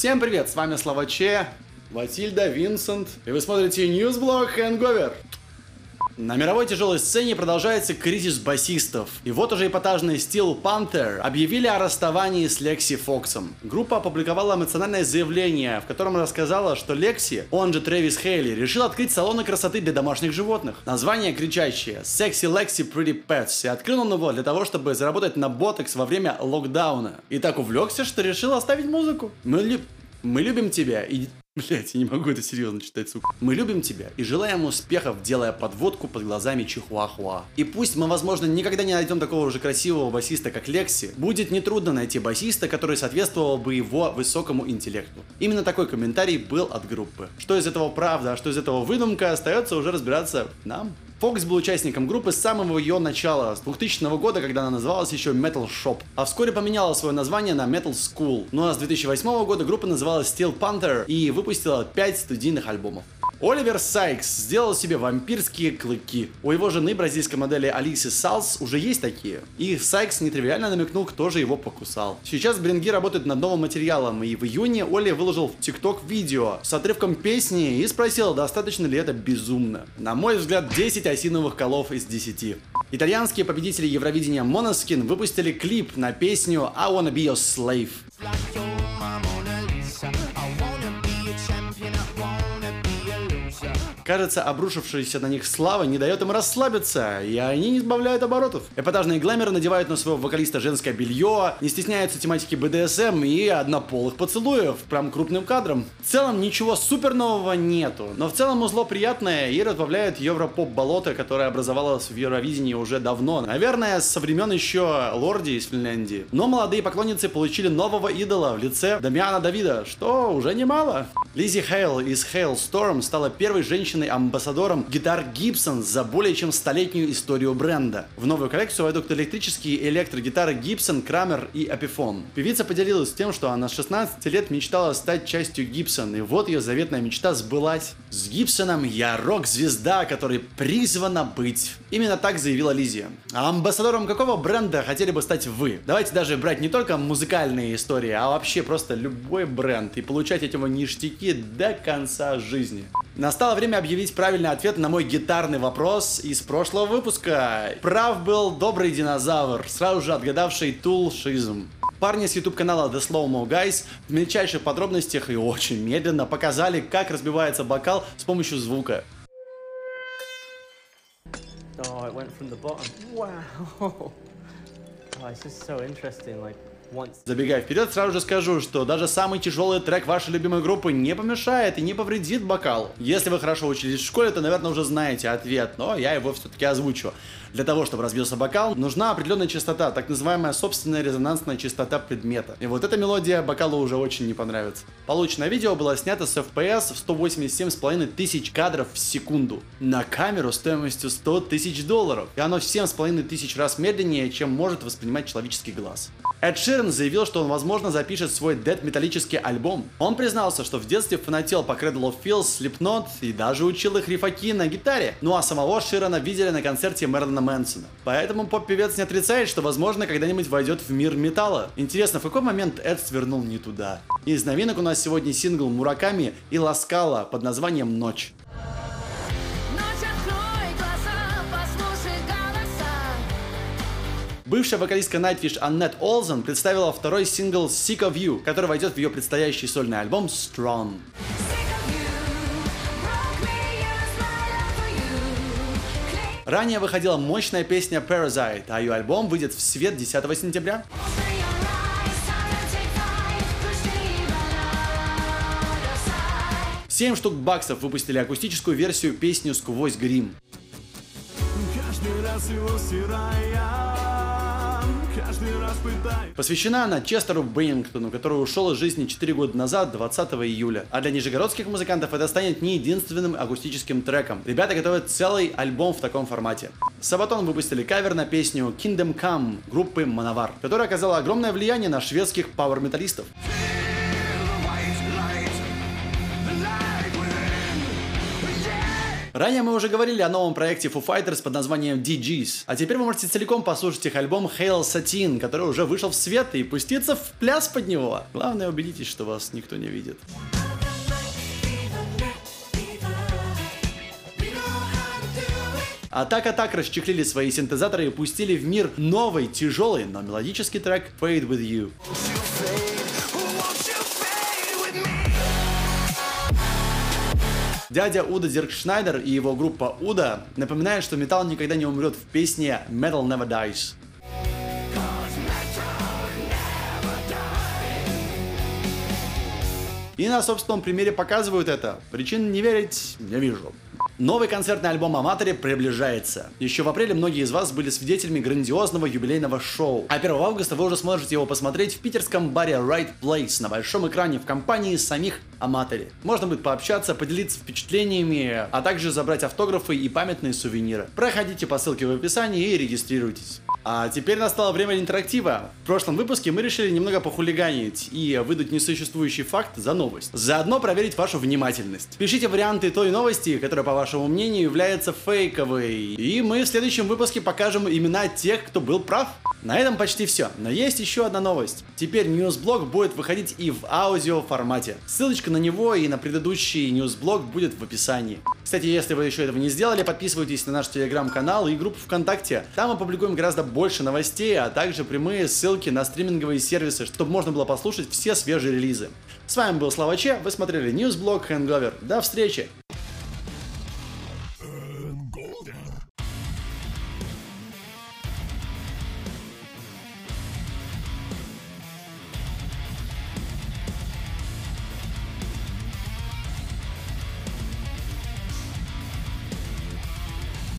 Всем привет, с вами Слава Че, Ватильда, Винсент, и вы смотрите Ньюсблог Hangover. На мировой тяжелой сцене продолжается кризис басистов. И вот уже эпатажные Steel Panther объявили о расставании с Лекси Фоксом. Группа опубликовала эмоциональное заявление, в котором рассказала, что Лекси, он же Трэвис Хейли, решил открыть салоны красоты для домашних животных. Название кричащее Sexy Lexi Pretty Pets. И открыл он его для того, чтобы заработать на ботекс во время локдауна. И так увлекся, что решил оставить музыку. Мы, лю... Мы любим тебя и Блять, я не могу это серьезно читать, сука. Мы любим тебя и желаем успехов, делая подводку под глазами Чихуахуа. И пусть мы, возможно, никогда не найдем такого же красивого басиста, как Лекси, будет нетрудно найти басиста, который соответствовал бы его высокому интеллекту. Именно такой комментарий был от группы. Что из этого правда, а что из этого выдумка, остается уже разбираться нам. Фокс был участником группы с самого ее начала, с 2000 года, когда она называлась еще Metal Shop, а вскоре поменяла свое название на Metal School. Ну а с 2008 года группа называлась Steel Panther и выпустила 5 студийных альбомов. Оливер Сайкс сделал себе вампирские клыки. У его жены, бразильской модели Алисы Салс, уже есть такие. И Сайкс нетривиально намекнул, кто же его покусал. Сейчас Бринги работает над новым материалом, и в июне Оли выложил в ТикТок видео с отрывком песни и спросил, достаточно ли это безумно. На мой взгляд, 10 осиновых колов из 10. Итальянские победители Евровидения Monoskin выпустили клип на песню I Wanna Be Your Slave. Кажется, обрушившаяся на них слава не дает им расслабиться, и они не избавляют оборотов. Эпатажные глэмеры надевают на своего вокалиста женское белье, не стесняются тематики БДСМ и однополых поцелуев, прям крупным кадром. В целом ничего супер нового нету, но в целом узло приятное и разбавляет европоп-болото, которое образовалось в Евровидении уже давно. Наверное, со времен еще Лорди из Финляндии. Но молодые поклонницы получили нового идола в лице Дамиана Давида, что уже немало. Лизи Хейл из Хейл Storm стала первой женщиной амбассадором гитар Gibson за более чем столетнюю историю бренда. В новую коллекцию войдут электрические электрогитары Gibson, Kramer и Epiphone. Певица поделилась тем, что она с 16 лет мечтала стать частью Gibson, и вот ее заветная мечта сбылась. С Гибсоном я рок-звезда, которой призвана быть. Именно так заявила Лизия. А амбассадором какого бренда хотели бы стать вы? Давайте даже брать не только музыкальные истории, а вообще просто любой бренд и получать эти ништяки до конца жизни. Настало время объявить правильный ответ на мой гитарный вопрос из прошлого выпуска. Прав был добрый динозавр, сразу же отгадавший Тул Шизм. Парни с YouTube канала The Slow Mo Guys в мельчайших подробностях и очень медленно показали, как разбивается бокал с помощью звука. Oh, it went from the bottom. Wow. Oh, it's just so interesting. Like, Забегая вперед, сразу же скажу, что даже самый тяжелый трек вашей любимой группы не помешает и не повредит бокал. Если вы хорошо учились в школе, то, наверное, уже знаете ответ, но я его все-таки озвучу. Для того, чтобы разбился бокал, нужна определенная частота, так называемая собственная резонансная частота предмета. И вот эта мелодия бокалу уже очень не понравится. Полученное видео было снято с FPS в 187,5 тысяч кадров в секунду на камеру стоимостью 100 тысяч долларов. И оно в 7,5 тысяч раз медленнее, чем может воспринимать человеческий глаз. Эд Ширен заявил, что он, возможно, запишет свой дед металлический альбом. Он признался, что в детстве фанател по Cradle of Filth, Slipknot и даже учил их рифаки на гитаре. Ну а самого Ширена видели на концерте Мерлина Мэнсона. Поэтому поп-певец не отрицает, что, возможно, когда-нибудь войдет в мир металла. Интересно, в какой момент Эд свернул не туда? Из новинок у нас сегодня сингл Мураками и Ласкала под названием «Ночь». Бывшая вокалистка Nightwish Аннет Олзен представила второй сингл Sick of You, который войдет в ее предстоящий сольный альбом Strong. Ранее выходила мощная песня Parasite, а ее альбом выйдет в свет 10 сентября. Семь штук баксов выпустили акустическую версию песни «Сквозь грим». Каждый раз его стирая Посвящена она Честеру Беннингтону, который ушел из жизни 4 года назад, 20 июля. А для нижегородских музыкантов это станет не единственным акустическим треком. Ребята готовят целый альбом в таком формате. Сабатон выпустили кавер на песню Kingdom Come группы Manovar, которая оказала огромное влияние на шведских пауэр-металлистов. Ранее мы уже говорили о новом проекте Foo Fighters под названием DGs, а теперь вы можете целиком послушать их альбом Hail Satin, который уже вышел в свет и пуститься в пляс под него. Главное убедитесь, что вас никто не видит. А так а так расчехлили свои синтезаторы и пустили в мир новый, тяжелый, но мелодический трек Fade With You. Дядя Уда Зиркшнайдер и его группа Уда напоминают, что металл никогда не умрет в песне Metal Never Dies. И на собственном примере показывают это. Причин не верить не вижу. Новый концертный альбом Аматори приближается. Еще в апреле многие из вас были свидетелями грандиозного юбилейного шоу. А 1 августа вы уже сможете его посмотреть в питерском баре Right Place на большом экране в компании самих Аматори. Можно будет пообщаться, поделиться впечатлениями, а также забрать автографы и памятные сувениры. Проходите по ссылке в описании и регистрируйтесь. А теперь настало время интерактива. В прошлом выпуске мы решили немного похулиганить и выдать несуществующий факт за новость. Заодно проверить вашу внимательность. Пишите варианты той новости, которая, по вашему мнению, является фейковой. И мы в следующем выпуске покажем имена тех, кто был прав. На этом почти все, но есть еще одна новость. Теперь ньюсблог будет выходить и в аудио формате. Ссылочка на него и на предыдущий ньюсблог будет в описании. Кстати, если вы еще этого не сделали, подписывайтесь на наш телеграм-канал и группу ВКонтакте. Там мы публикуем гораздо больше новостей, а также прямые ссылки на стриминговые сервисы, чтобы можно было послушать все свежие релизы. С вами был Слава Че, вы смотрели ньюсблог Hangover. До встречи!